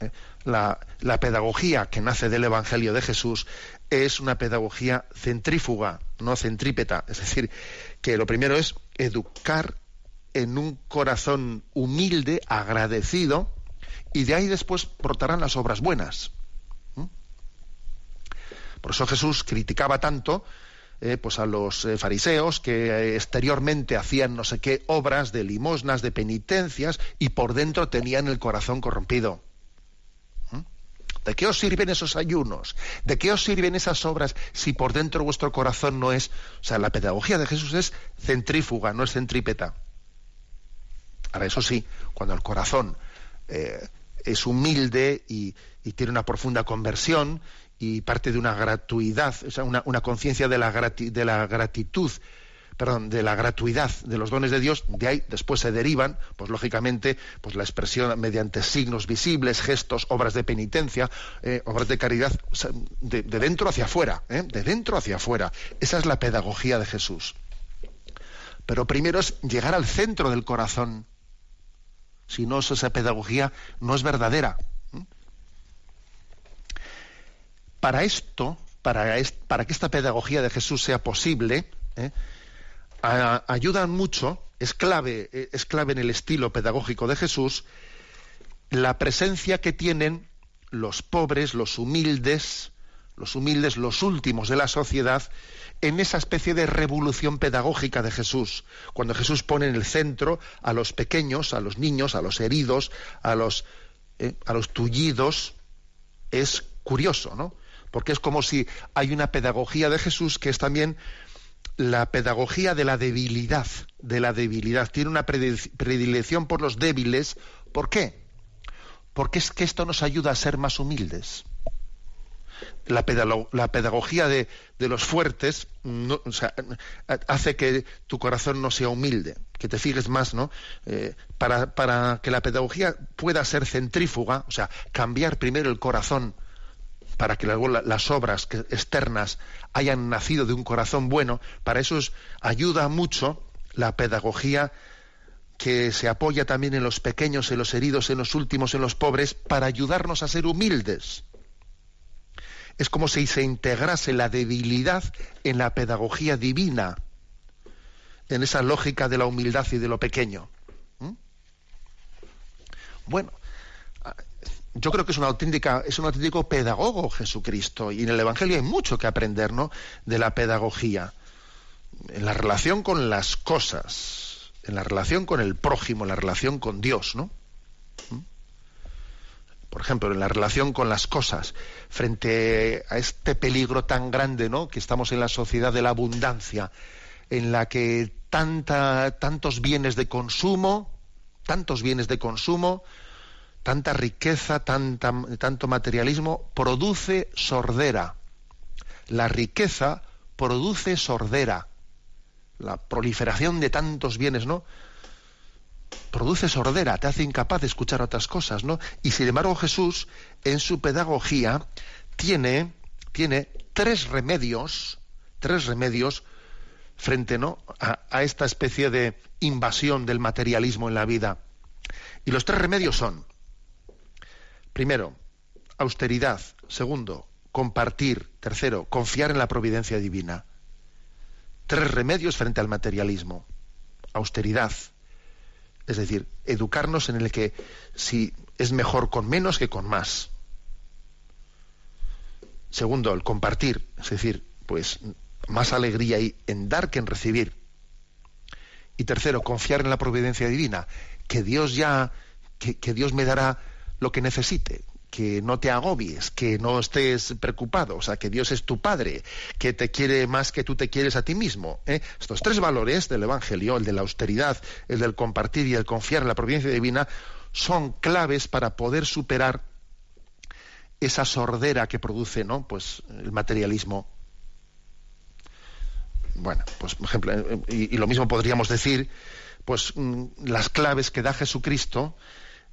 ¿eh? la, pedagogía que nace del Evangelio de Jesús es una pedagogía centrífuga, no centrípeta. Es decir, que lo primero es educar en un corazón humilde, agradecido, y de ahí después brotarán las obras buenas. ¿Mm? Por eso Jesús criticaba tanto eh, pues a los eh, fariseos que eh, exteriormente hacían no sé qué obras de limosnas, de penitencias, y por dentro tenían el corazón corrompido. ¿De qué os sirven esos ayunos? ¿De qué os sirven esas obras si por dentro vuestro corazón no es... O sea, la pedagogía de Jesús es centrífuga, no es centrípeta. Ahora, eso sí, cuando el corazón es humilde y, tiene una profunda conversión y parte de una gratuidad, o sea, una, conciencia de, la de la gratitud perdón, de la gratuidad de los dones de Dios, de ahí después se derivan, pues lógicamente, pues la expresión mediante signos visibles, gestos, obras de penitencia, eh, obras de caridad, de, dentro hacia afuera, ¿eh? de dentro hacia afuera. Esa es la pedagogía de Jesús. Pero primero es llegar al centro del corazón. Si no, esa pedagogía no es verdadera. Para esto, para, que esta pedagogía de Jesús sea posible, ¿eh? ayudan mucho, es clave, eh, es clave en el estilo pedagógico de Jesús, la presencia que tienen los pobres, los humildes, los humildes, los últimos de la sociedad, en esa especie de revolución pedagógica de Jesús, cuando Jesús pone en el centro a los pequeños, a los niños, a los heridos, a los, eh, a los tullidos, es curioso, ¿no? Porque es como si hay una pedagogía de Jesús que es también la pedagogía de la debilidad, de la debilidad. Tiene una predilección por los débiles. ¿Por qué? Porque es que esto nos ayuda a ser más humildes. La, pedagogía de, los fuertes hace que tu corazón no sea humilde, que te fijes más, ¿no? Eh, para, para que la pedagogía pueda ser centrífuga, o sea, cambiar primero el corazón para que luego las obras externas hayan nacido de un corazón bueno, para eso ayuda mucho la pedagogía que se apoya también en los pequeños, en los heridos, en los últimos, en los pobres, para ayudarnos a ser humildes. Es como si se integrase la debilidad en la pedagogía divina, en esa lógica de la humildad y de lo pequeño. ¿Mm? Bueno, yo creo que es una auténtica, es un auténtico pedagogo Jesucristo, y en el Evangelio hay mucho que aprender, ¿no? de la pedagogía, en la relación con las cosas, en la relación con el prójimo, en la relación con Dios, ¿no? ¿Mm? Por ejemplo, en la relación con las cosas, frente a este peligro tan grande, ¿no? que estamos en la sociedad de la abundancia, en la que tantos bienes de consumo, tantos bienes de consumo, tanta riqueza, tanta, tanto materialismo, produce sordera. La riqueza produce sordera. La proliferación de tantos bienes, ¿no? Produce sordera, te hace incapaz de escuchar otras cosas, ¿no? Y sin embargo Jesús, en su pedagogía, tiene, tiene tres remedios, tres remedios frente ¿no? a esta especie de invasión del materialismo en la vida. Y los tres remedios son, Primero, austeridad. Segundo, compartir. Tercero, confiar en la providencia divina. Tres remedios frente al materialismo. Austeridad. Es decir, educarnos en el que si es mejor con menos que con más. Segundo, el compartir. Es decir, pues más alegría en dar que en recibir. Y tercero, confiar en la providencia divina. Que Dios ya, que Dios me dará lo que necesite, que no te agobies, que no estés preocupado, o sea, que Dios es tu Padre, que te quiere más que tú te quieres a ti mismo. ¿eh? Estos tres valores del Evangelio, el de la austeridad, el del compartir y el confiar en la providencia divina, son claves para poder superar esa sordera que produce ¿no? pues, el materialismo. Bueno, pues por ejemplo, eh, y, y lo mismo podríamos decir, pues mm, las claves que da Jesucristo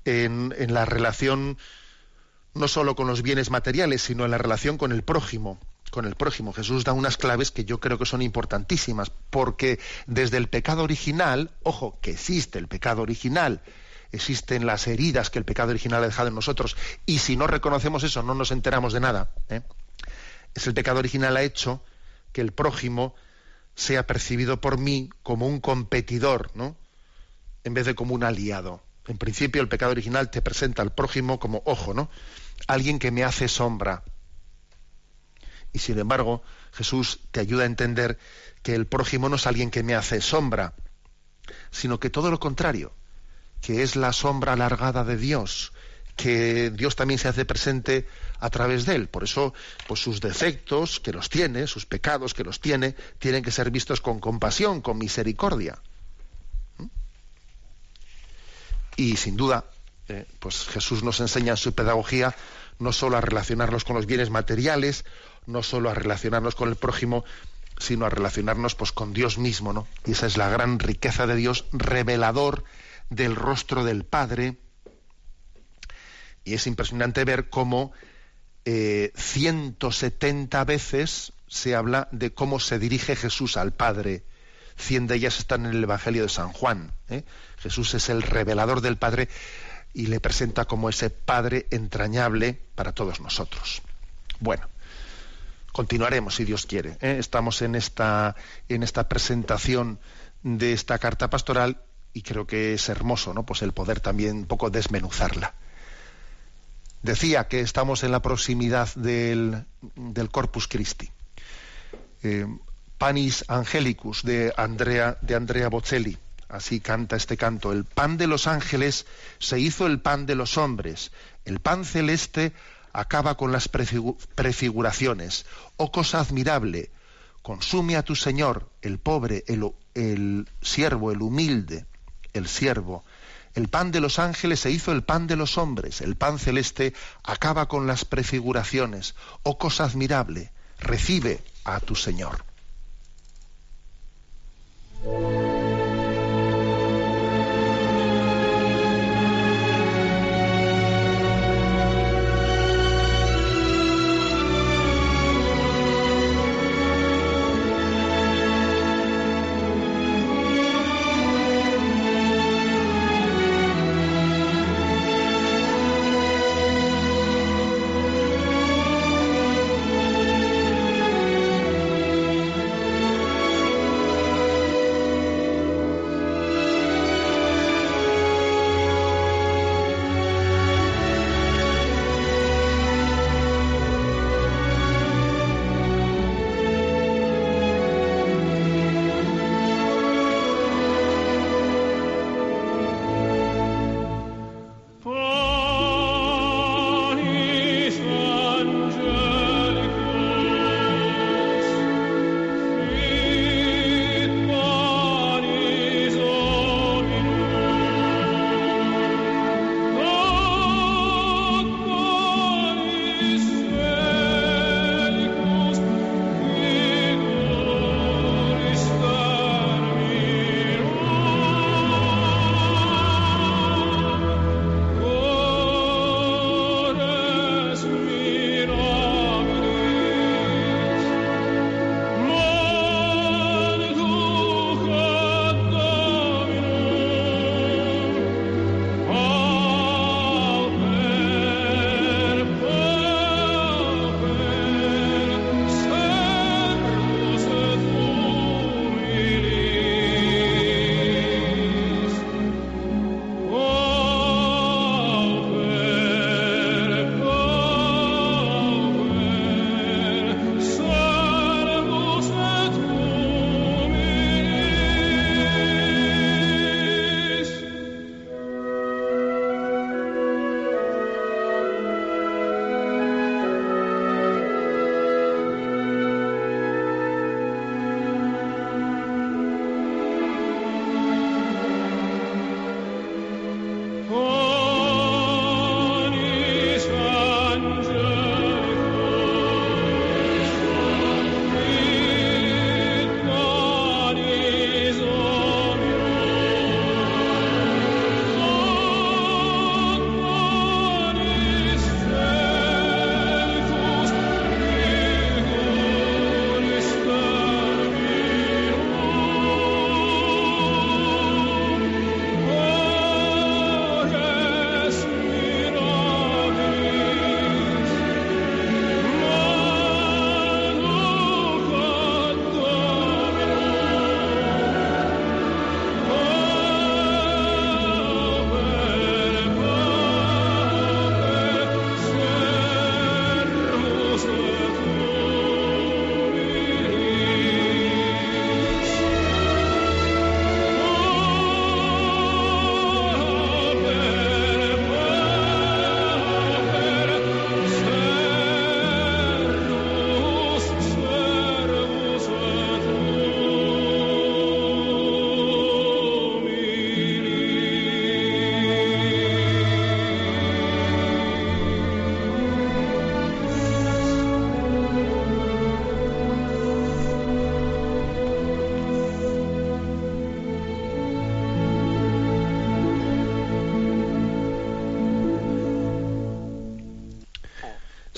en, la relación no solo con los bienes materiales, sino en la relación con el prójimo con el prójimo. Jesús da unas claves que yo creo que son importantísimas, porque desde el pecado original, ojo, que existe el pecado original, existen las heridas que el pecado original ha dejado en nosotros, y si no reconocemos eso, no nos enteramos de nada. ¿eh? Es el pecado original ha hecho que el prójimo sea percibido por mí como un competidor, ¿no? En vez de como un aliado. En principio el pecado original te presenta al prójimo como ojo, ¿no? Alguien que me hace sombra. Y sin embargo, Jesús te ayuda a entender que el prójimo no es alguien que me hace sombra, sino que todo lo contrario, que es la sombra alargada de Dios, que Dios también se hace presente a través de él. Por eso, pues sus defectos, que los tiene, sus pecados, que los tiene, tienen que ser vistos con compasión, con misericordia. Y sin duda, eh, pues Jesús nos enseña en su pedagogía no solo a relacionarnos con los bienes materiales, no solo a relacionarnos con el prójimo, sino a relacionarnos pues con Dios mismo, ¿no? Y esa es la gran riqueza de Dios, revelador del rostro del Padre. Y es impresionante ver cómo 170 eh, veces se habla de cómo se dirige Jesús al Padre. Cien de ellas están en el Evangelio de San Juan. ¿eh? Jesús es el revelador del Padre y le presenta como ese Padre entrañable para todos nosotros. Bueno, continuaremos si Dios quiere. ¿eh? Estamos en esta, en esta presentación de esta carta pastoral y creo que es hermoso, ¿no? Pues el poder también un poco desmenuzarla. Decía que estamos en la proximidad del, del Corpus Christi. Eh, Panis Angelicus de Andrea, de Andrea Bocelli. Así canta este canto. El pan de los ángeles se hizo el pan de los hombres. El pan celeste acaba con las prefiguraciones. Oh cosa admirable, consume a tu Señor, el pobre, el, el siervo, el humilde, el siervo. El pan de los ángeles se hizo el pan de los hombres. El pan celeste acaba con las prefiguraciones. Oh cosa admirable, recibe a tu Señor. Música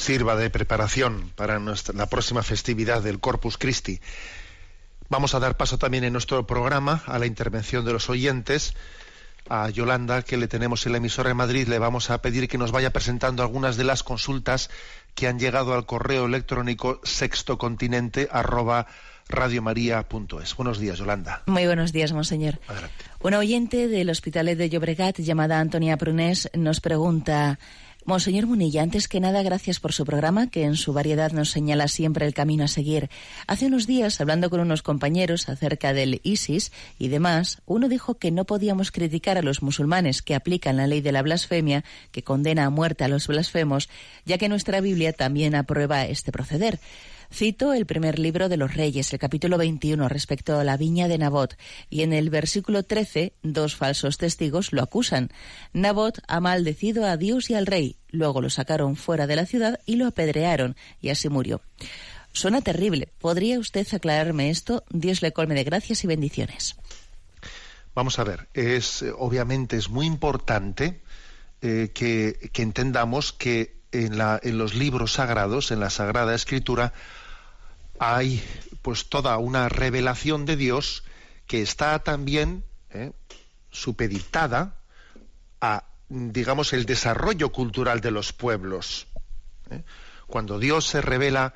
sirva de preparación para nuestra, la próxima festividad del Corpus Christi. Vamos a dar paso también en nuestro programa a la intervención de los oyentes. A Yolanda, que le tenemos en la emisora de Madrid, le vamos a pedir que nos vaya presentando algunas de las consultas que han llegado al correo electrónico sextocontinente arroba radiomaria.es. Buenos días, Yolanda. Muy buenos días, monseñor. Adelante. Una oyente del Hospital de Llobregat llamada Antonia Prunés nos pregunta Monseñor Munilla, antes que nada, gracias por su programa, que en su variedad nos señala siempre el camino a seguir. Hace unos días, hablando con unos compañeros acerca del ISIS y demás, uno dijo que no podíamos criticar a los musulmanes que aplican la ley de la blasfemia, que condena a muerte a los blasfemos, ya que nuestra Biblia también aprueba este proceder. Cito el primer libro de los Reyes, el capítulo 21, respecto a la viña de Nabot, y en el versículo 13 dos falsos testigos lo acusan. Nabot ha maldecido a Dios y al rey, luego lo sacaron fuera de la ciudad y lo apedrearon, y así murió. Suena terrible. ¿Podría usted aclararme esto? Dios le colme de gracias y bendiciones. Vamos a ver, es obviamente es muy importante eh, que, que entendamos que en, la, en los libros sagrados, en la Sagrada Escritura, hay pues toda una revelación de Dios que está también eh, supeditada a digamos el desarrollo cultural de los pueblos ¿eh? cuando Dios se revela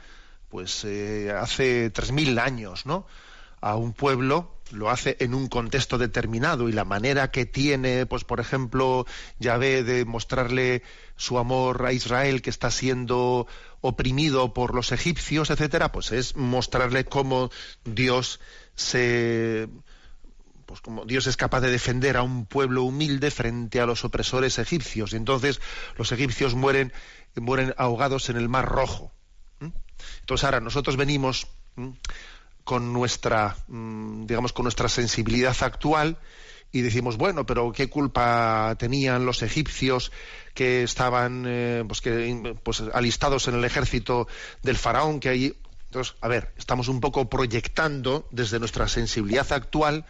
pues eh, hace tres mil años no a un pueblo lo hace en un contexto determinado y la manera que tiene pues por ejemplo Yahvé de mostrarle su amor a Israel que está siendo oprimido por los egipcios, etcétera, pues es mostrarle cómo Dios se pues como Dios es capaz de defender a un pueblo humilde frente a los opresores egipcios. Y entonces los egipcios mueren, mueren ahogados en el Mar Rojo. Entonces ahora nosotros venimos con nuestra, mm, digamos, con nuestra sensibilidad actual y decimos, bueno, pero ¿qué culpa tenían los egipcios que estaban eh, pues que, pues, alistados en el ejército del faraón que allí... Entonces, a ver, estamos un poco proyectando desde nuestra sensibilidad actual,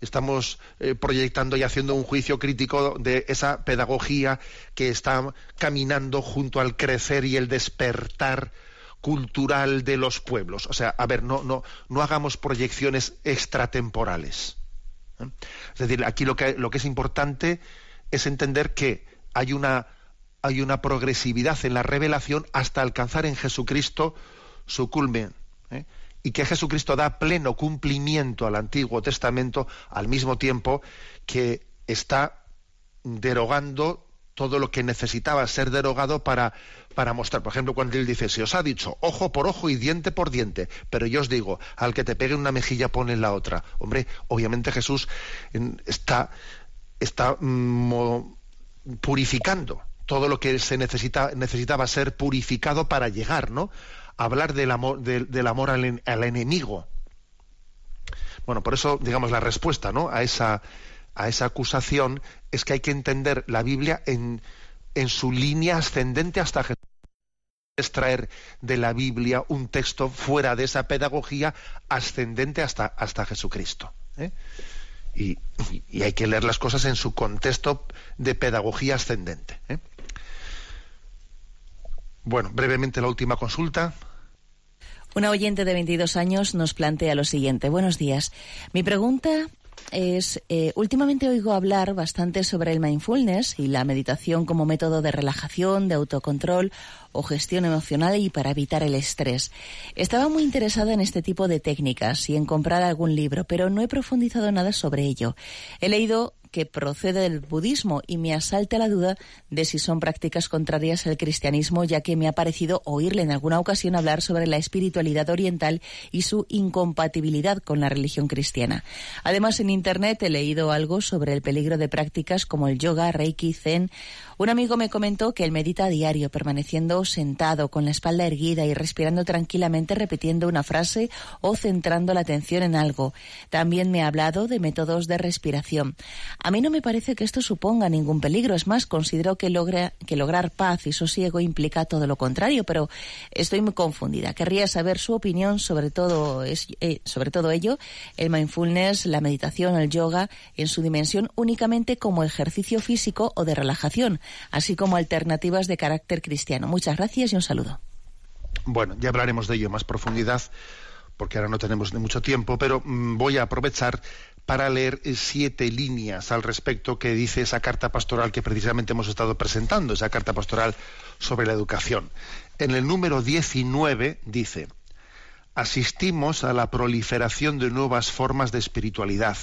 estamos eh, proyectando y haciendo un juicio crítico de esa pedagogía que está caminando junto al crecer y el despertar cultural de los pueblos. O sea, a ver, no, no, no hagamos proyecciones extratemporales. ¿eh? Es decir, aquí lo que, lo que es importante es entender que hay una, hay una progresividad en la revelación hasta alcanzar en Jesucristo su culmen. ¿eh? Y que Jesucristo da pleno cumplimiento al Antiguo Testamento al mismo tiempo que está derogando todo lo que necesitaba ser derogado para, para mostrar. Por ejemplo, cuando él dice, se os ha dicho ojo por ojo y diente por diente, pero yo os digo, al que te pegue una mejilla pone la otra. Hombre, obviamente Jesús está, está mm, purificando todo lo que se necesita, necesitaba ser purificado para llegar, ¿no? hablar del amor, del, amor al, al, enemigo. Bueno, por eso, digamos, la respuesta, ¿no? A esa, a esa acusación es que hay que entender la Biblia en, en su línea ascendente hasta Jesús. Extraer de la Biblia un texto fuera de esa pedagogía ascendente hasta, hasta Jesucristo. ¿eh? Y, hay que leer las cosas en su contexto de pedagogía ascendente. ¿eh? Bueno, brevemente la última consulta. Una oyente de 22 años nos plantea lo siguiente. Buenos días. Mi pregunta es, eh, últimamente oigo hablar bastante sobre el mindfulness y la meditación como método de relajación, de autocontrol o gestión emocional y para evitar el estrés. Estaba muy interesada en este tipo de técnicas y en comprar algún libro, pero no he profundizado nada sobre ello. He leído que procede del budismo y me asalta la duda de si son prácticas contrarias al cristianismo, ya que me ha parecido oírle en alguna ocasión hablar sobre la espiritualidad oriental y su incompatibilidad con la religión cristiana. Además, en Internet he leído algo sobre el peligro de prácticas como el yoga, reiki, zen un amigo me comentó que él medita a diario, permaneciendo sentado, con la espalda erguida y respirando tranquilamente, repitiendo una frase o centrando la atención en algo. También me ha hablado de métodos de respiración. A mí no me parece que esto suponga ningún peligro. Es más, considero que, logra, que lograr paz y sosiego implica todo lo contrario, pero estoy muy confundida. Querría saber su opinión sobre todo, eh, sobre todo ello, el mindfulness, la meditación, el yoga, en su dimensión únicamente como ejercicio físico o de relajación así como alternativas de carácter cristiano. Muchas gracias y un saludo. Bueno, ya hablaremos de ello en más profundidad, porque ahora no tenemos mucho tiempo, pero mm, voy a aprovechar para leer eh, siete líneas al respecto que dice esa carta pastoral que precisamente hemos estado presentando, esa carta pastoral sobre la educación. En el número 19 dice, asistimos a la proliferación de nuevas formas de espiritualidad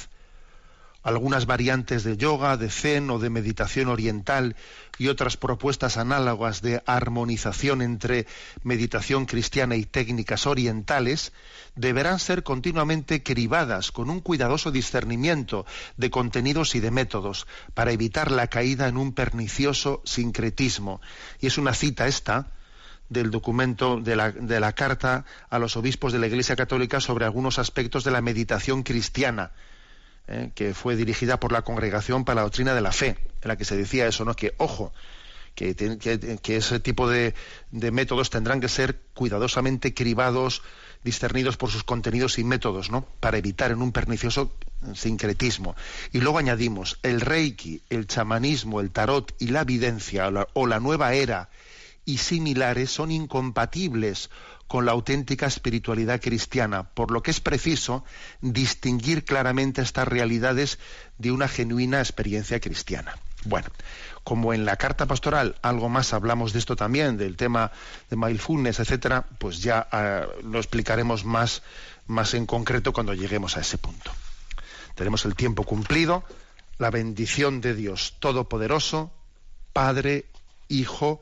algunas variantes de yoga, de zen o de meditación oriental y otras propuestas análogas de armonización entre meditación cristiana y técnicas orientales, deberán ser continuamente cribadas con un cuidadoso discernimiento de contenidos y de métodos para evitar la caída en un pernicioso sincretismo. Y es una cita esta del documento de la, de la carta a los obispos de la Iglesia Católica sobre algunos aspectos de la meditación cristiana ¿eh? que fue dirigida por la Congregación para la Doctrina de la Fe, en la que se decía eso, ¿no? Que, ojo, que, que, ese tipo de, métodos tendrán que ser cuidadosamente cribados, discernidos por sus contenidos y métodos, ¿no? Para evitar en un pernicioso sincretismo. Y luego añadimos, el reiki, el chamanismo, el tarot y la videncia o la nueva era y similares son incompatibles con la auténtica espiritualidad cristiana, por lo que es preciso distinguir claramente estas realidades de una genuina experiencia cristiana. Bueno, como en la carta pastoral algo más hablamos de esto también, del tema de mindfulness, etcétera, pues ya ah, lo explicaremos más, más en concreto cuando lleguemos a ese punto. Tenemos el tiempo cumplido, la bendición de Dios Todopoderoso, Padre, Hijo